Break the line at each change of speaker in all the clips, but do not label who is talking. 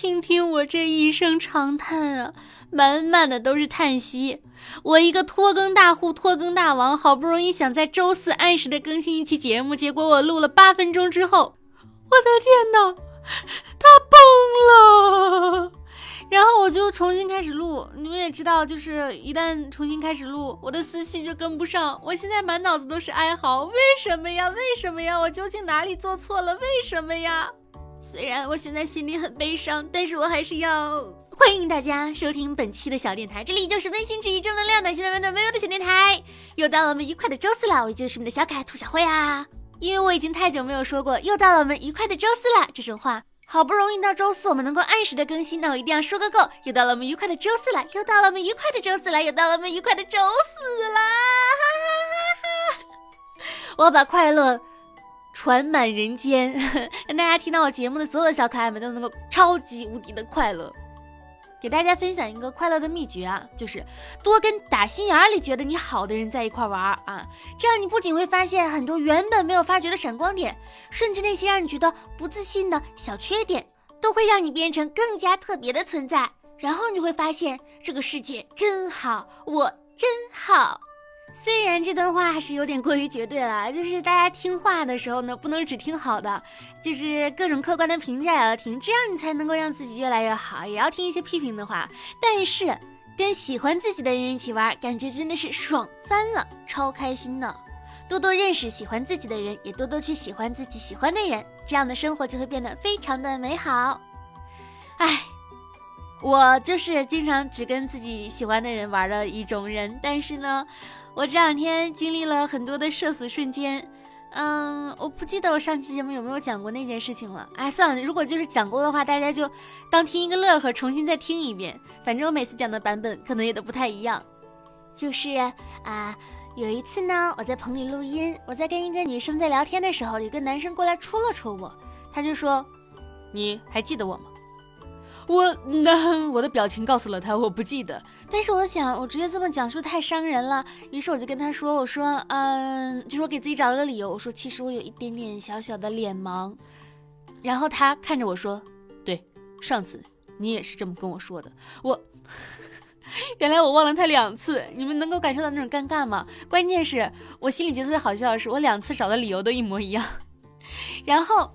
听听我这一声长叹啊，满满的都是叹息。我一个拖更大户、拖更大王，好不容易想在周四按时的更新一期节目，结果我录了八分钟之后，我的天哪，他崩了！然后我就重新开始录。你们也知道，就是一旦重新开始录，我的思绪就跟不上。我现在满脑子都是哀嚎，为什么呀？为什么呀？我究竟哪里做错了？为什么呀？虽然我现在心里很悲伤，但是我还是要欢迎大家收听本期的小电台。这里就是温馨治愈、正能量、暖心的温暖微微的小电台。又到了我们愉快的周四了，我就是你的小可爱兔小慧啊。因为我已经太久没有说过又到了我们愉快的周四了这种话，好不容易到周四我们能够按时的更新，那我一定要说个够。又到了我们愉快的周四了，又到了我们愉快的周四了，又到了我们愉快的周四了。哈哈哈哈我把快乐。传满人间，让大家听到我节目的所有小可爱们都能够超级无敌的快乐。给大家分享一个快乐的秘诀啊，就是多跟打心眼里觉得你好的人在一块玩啊，这样你不仅会发现很多原本没有发觉的闪光点，甚至那些让你觉得不自信的小缺点，都会让你变成更加特别的存在。然后你会发现这个世界真好，我真好。虽然这段话还是有点过于绝对了，就是大家听话的时候呢，不能只听好的，就是各种客观的评价也要听，这样你才能够让自己越来越好。也要听一些批评的话，但是跟喜欢自己的人一起玩，感觉真的是爽翻了，超开心的。多多认识喜欢自己的人，也多多去喜欢自己喜欢的人，这样的生活就会变得非常的美好。哎，我就是经常只跟自己喜欢的人玩的一种人，但是呢。我这两天经历了很多的社死瞬间，嗯，我不记得我上期节目有没有讲过那件事情了。哎，算了，如果就是讲过的话，大家就当听一个乐呵，重新再听一遍。反正我每次讲的版本可能也都不太一样。就是啊，有一次呢，我在棚里录音，我在跟一个女生在聊天的时候，有个男生过来戳了戳我，他就说：“你还记得我吗？”我那我的表情告诉了他我不记得，但是我想我直接这么讲是不是太伤人了？于是我就跟他说，我说嗯，就是我给自己找了个理由，我说其实我有一点点小小的脸盲。然后他看着我说，对，上次你也是这么跟我说的。我 原来我忘了他两次，你们能够感受到那种尴尬吗？关键是我心里觉得特别好笑的是，我两次找的理由都一模一样。然后。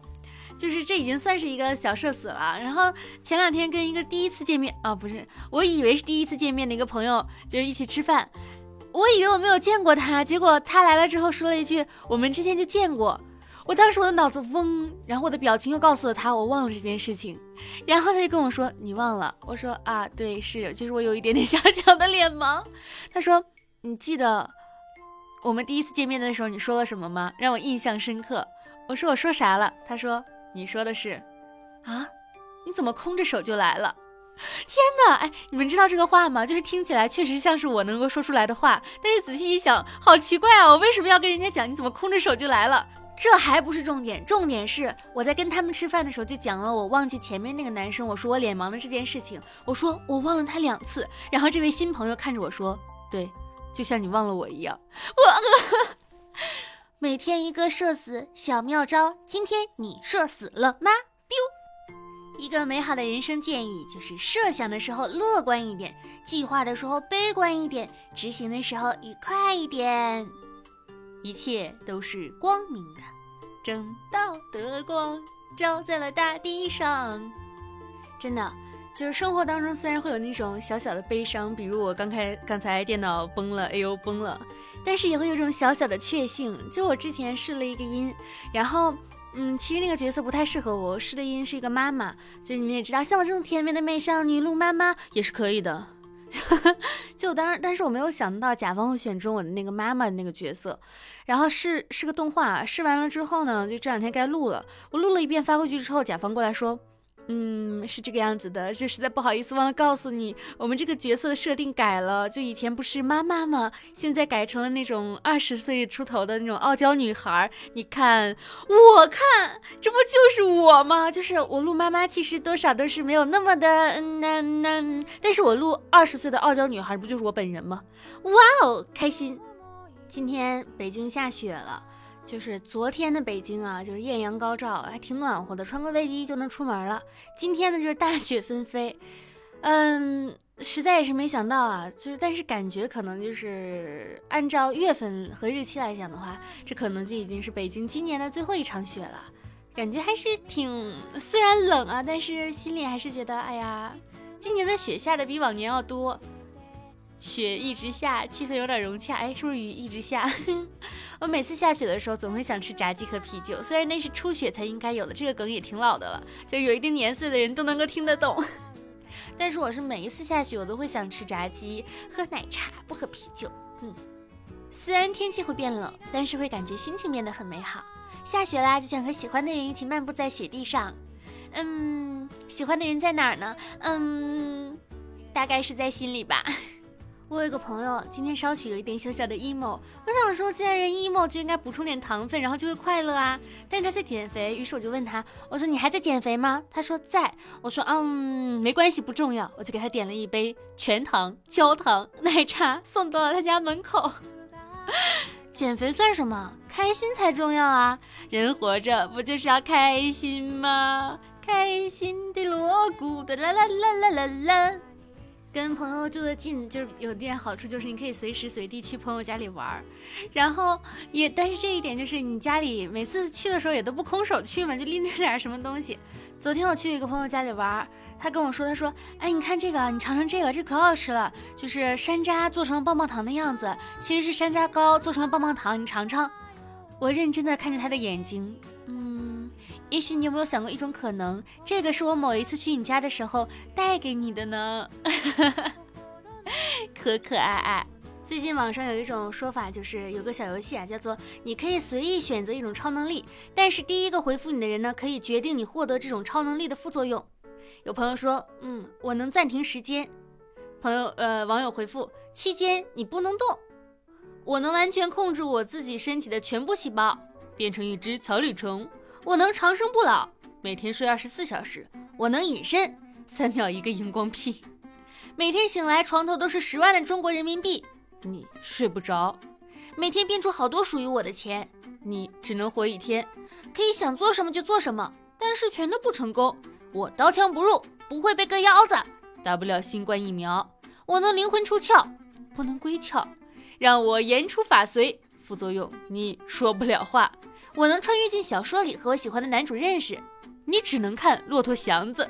就是这已经算是一个小社死了。然后前两天跟一个第一次见面啊，不是，我以为是第一次见面的一个朋友，就是一起吃饭。我以为我没有见过他，结果他来了之后说了一句：“我们之前就见过。”我当时我的脑子嗡，然后我的表情又告诉了他我忘了这件事情。然后他就跟我说：“你忘了？”我说：“啊，对，是，其实我有一点点 小小的脸盲。”他说：“你记得我们第一次见面的时候你说了什么吗？让我印象深刻。”我说：“我说啥了？”他说。你说的是，啊？你怎么空着手就来了？天哪！哎，你们知道这个话吗？就是听起来确实像是我能够说出来的话，但是仔细一想，好奇怪啊！我为什么要跟人家讲你怎么空着手就来了？这还不是重点，重点是我在跟他们吃饭的时候就讲了我忘记前面那个男生，我说我脸盲的这件事情，我说我忘了他两次，然后这位新朋友看着我说，对，就像你忘了我一样，我。每天一个社死小妙招，今天你社死了吗？丢一个美好的人生建议就是设想的时候乐观一点，计划的时候悲观一点，执行的时候愉快一点，一切都是光明的，正道的光照在了大地上，真的。就是生活当中虽然会有那种小小的悲伤，比如我刚开刚才电脑崩了，哎呦崩了，但是也会有种小小的确幸。就我之前试了一个音，然后嗯，其实那个角色不太适合我，试的音是一个妈妈，就是你们也知道，像我这种甜美的美少女录妈妈也是可以的。就当然，但是我没有想到甲方会选中我的那个妈妈的那个角色，然后是是个动画，试完了之后呢，就这两天该录了，我录了一遍发过去之后，甲方过来说。嗯，是这个样子的，就实在不好意思，忘了告诉你，我们这个角色的设定改了，就以前不是妈妈吗？现在改成了那种二十岁出头的那种傲娇女孩。你看，我看，这不就是我吗？就是我录妈妈，其实多少都是没有那么的嗯那那，但是我录二十岁的傲娇女孩，不就是我本人吗？哇哦，开心！今天北京下雪了。就是昨天的北京啊，就是艳阳高照，还挺暖和的，穿个卫衣就能出门了。今天呢，就是大雪纷飞，嗯，实在也是没想到啊，就是但是感觉可能就是按照月份和日期来讲的话，这可能就已经是北京今年的最后一场雪了。感觉还是挺，虽然冷啊，但是心里还是觉得，哎呀，今年的雪下的比往年要多。雪一直下，气氛有点融洽。哎，是不是雨一直下？我每次下雪的时候，总会想吃炸鸡和啤酒。虽然那是初雪才应该有的，这个梗也挺老的了，就有一定年岁的人都能够听得懂。但是我是每一次下雪，我都会想吃炸鸡，喝奶茶，不喝啤酒。嗯，虽然天气会变冷，但是会感觉心情变得很美好。下雪啦，就想和喜欢的人一起漫步在雪地上。嗯，喜欢的人在哪儿呢？嗯，大概是在心里吧。我有一个朋友，今天稍许有一点小小的 emo。我想说，既然人 emo，就应该补充点糖分，然后就会快乐啊。但是他在减肥，于是我就问他，我说你还在减肥吗？他说在。我说嗯，没关系，不重要。我就给他点了一杯全糖焦糖奶茶，送到了他家门口。减肥算什么？开心才重要啊！人活着不就是要开心吗？开心的锣鼓的啦啦啦啦啦啦。跟朋友住的近，就是有点好处，就是你可以随时随地去朋友家里玩儿，然后也，但是这一点就是你家里每次去的时候也都不空手去嘛，就拎着点什么东西。昨天我去一个朋友家里玩儿，他跟我说，他说，哎，你看这个，你尝尝这个，这可好吃了，就是山楂做成了棒棒糖的样子，其实是山楂糕做成了棒棒糖，你尝尝。我认真的看着他的眼睛，嗯。也许你有没有想过一种可能，这个是我某一次去你家的时候带给你的呢？可可爱爱。最近网上有一种说法，就是有个小游戏啊，叫做你可以随意选择一种超能力，但是第一个回复你的人呢，可以决定你获得这种超能力的副作用。有朋友说，嗯，我能暂停时间。朋友，呃，网友回复，期间你不能动。我能完全控制我自己身体的全部细胞，变成一只草履虫。我能长生不老，每天睡二十四小时。我能隐身，三秒一个荧光屁。每天醒来床头都是十万的中国人民币，你睡不着。每天变出好多属于我的钱，你只能活一天。可以想做什么就做什么，但是全都不成功。我刀枪不入，不会被割腰子，打不了新冠疫苗。我能灵魂出窍，不能归窍。让我言出法随，副作用你说不了话。我能穿越进小说里和我喜欢的男主认识，你只能看《骆驼祥子》。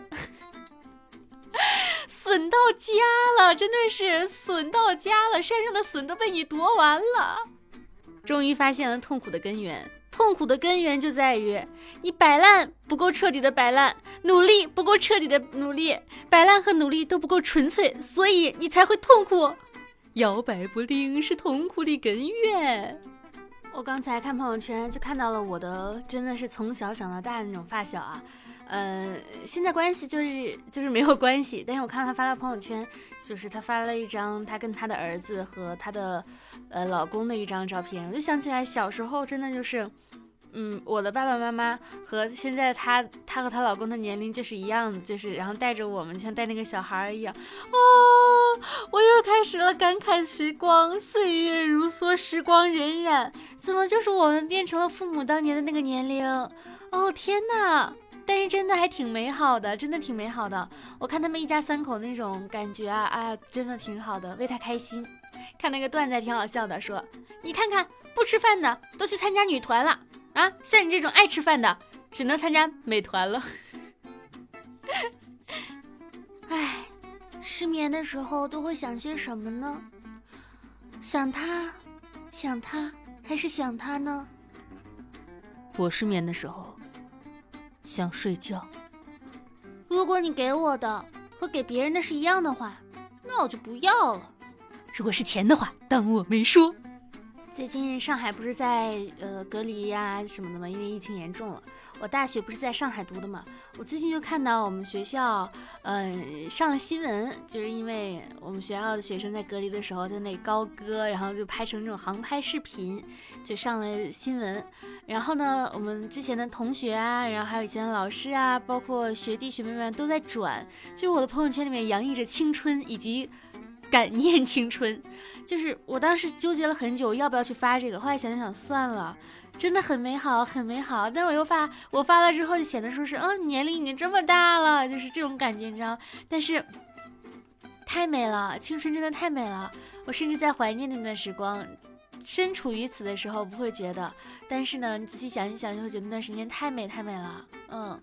损到家了，真的是损到家了，山上的笋都被你夺完了。终于发现了痛苦的根源，痛苦的根源就在于你摆烂不够彻底的摆烂，努力不够彻底的努力，摆烂和努力都不够纯粹，所以你才会痛苦。摇摆不定是痛苦的根源。我刚才看朋友圈，就看到了我的真的是从小长到大的那种发小啊，呃，现在关系就是就是没有关系，但是我看到他发了朋友圈，就是他发了一张他跟他的儿子和他的呃老公的一张照片，我就想起来小时候真的就是。嗯，我的爸爸妈妈和现在她，她和她老公的年龄就是一样的，就是然后带着我们，像带那个小孩一样。哦，我又开始了感慨时光，岁月如梭，时光荏苒，怎么就是我们变成了父母当年的那个年龄？哦天哪！但是真的还挺美好的，真的挺美好的。我看他们一家三口那种感觉啊，哎，真的挺好的，为他开心。看那个段子还挺好笑的，说你看看不吃饭的都去参加女团了。啊，像你这种爱吃饭的，只能参加美团了。唉，失眠的时候都会想些什么呢？想他，想他，还是想他呢？我失眠的时候想睡觉。如果你给我的和给别人的是一样的话，那我就不要了。如果是钱的话，当我没说。最近上海不是在呃隔离呀什么的吗？因为疫情严重了。我大学不是在上海读的嘛。我最近就看到我们学校，嗯，上了新闻，就是因为我们学校的学生在隔离的时候在那里高歌，然后就拍成这种航拍视频，就上了新闻。然后呢，我们之前的同学啊，然后还有以前的老师啊，包括学弟学妹们都在转，就是我的朋友圈里面洋溢着青春以及。感念青春，就是我当时纠结了很久，要不要去发这个。后来想想算了，真的很美好，很美好。但我又发，我发了之后就显得说是，嗯，年龄已经这么大了，就是这种感觉，你知道？但是太美了，青春真的太美了。我甚至在怀念那段时光。身处于此的时候不会觉得，但是呢，你仔细想一想，就会觉得那段时间太美太美了，嗯。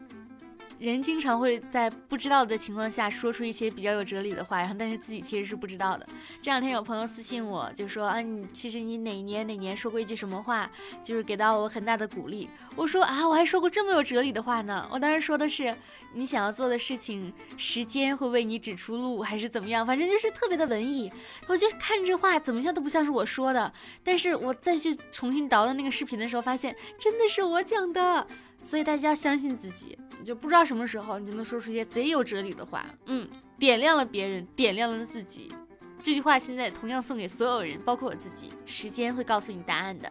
人经常会在不知道的情况下说出一些比较有哲理的话，然后但是自己其实是不知道的。这两天有朋友私信我，就说啊，你其实你哪年哪年说过一句什么话，就是给到我很大的鼓励。我说啊，我还说过这么有哲理的话呢。我当时说的是，你想要做的事情，时间会为你指出路，还是怎么样？反正就是特别的文艺。我就看这话怎么像都不像是我说的，但是我再去重新导的那个视频的时候，发现真的是我讲的。所以大家要相信自己，你就不知道什么时候你就能说出一些贼有哲理的话，嗯，点亮了别人，点亮了自己。这句话现在同样送给所有人，包括我自己。时间会告诉你答案的。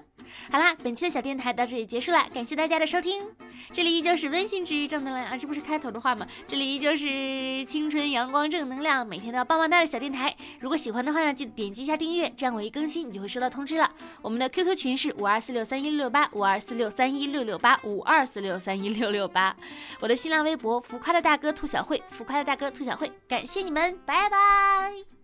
好啦，本期的小电台到这里结束了，感谢大家的收听。这里依旧是温馨治愈正能量啊，这不是开头的话吗？这里依旧是青春阳光正能量，每天都要棒棒哒的小电台。如果喜欢的话呢，记得点击一下订阅，这样我一更新你就会收到通知了。我们的 QQ 群是五二四六三一六六八五二四六三一六六八五二四六三一六六八。我的新浪微博浮夸的大哥兔小慧，浮夸的大哥兔小慧，感谢你们，拜拜。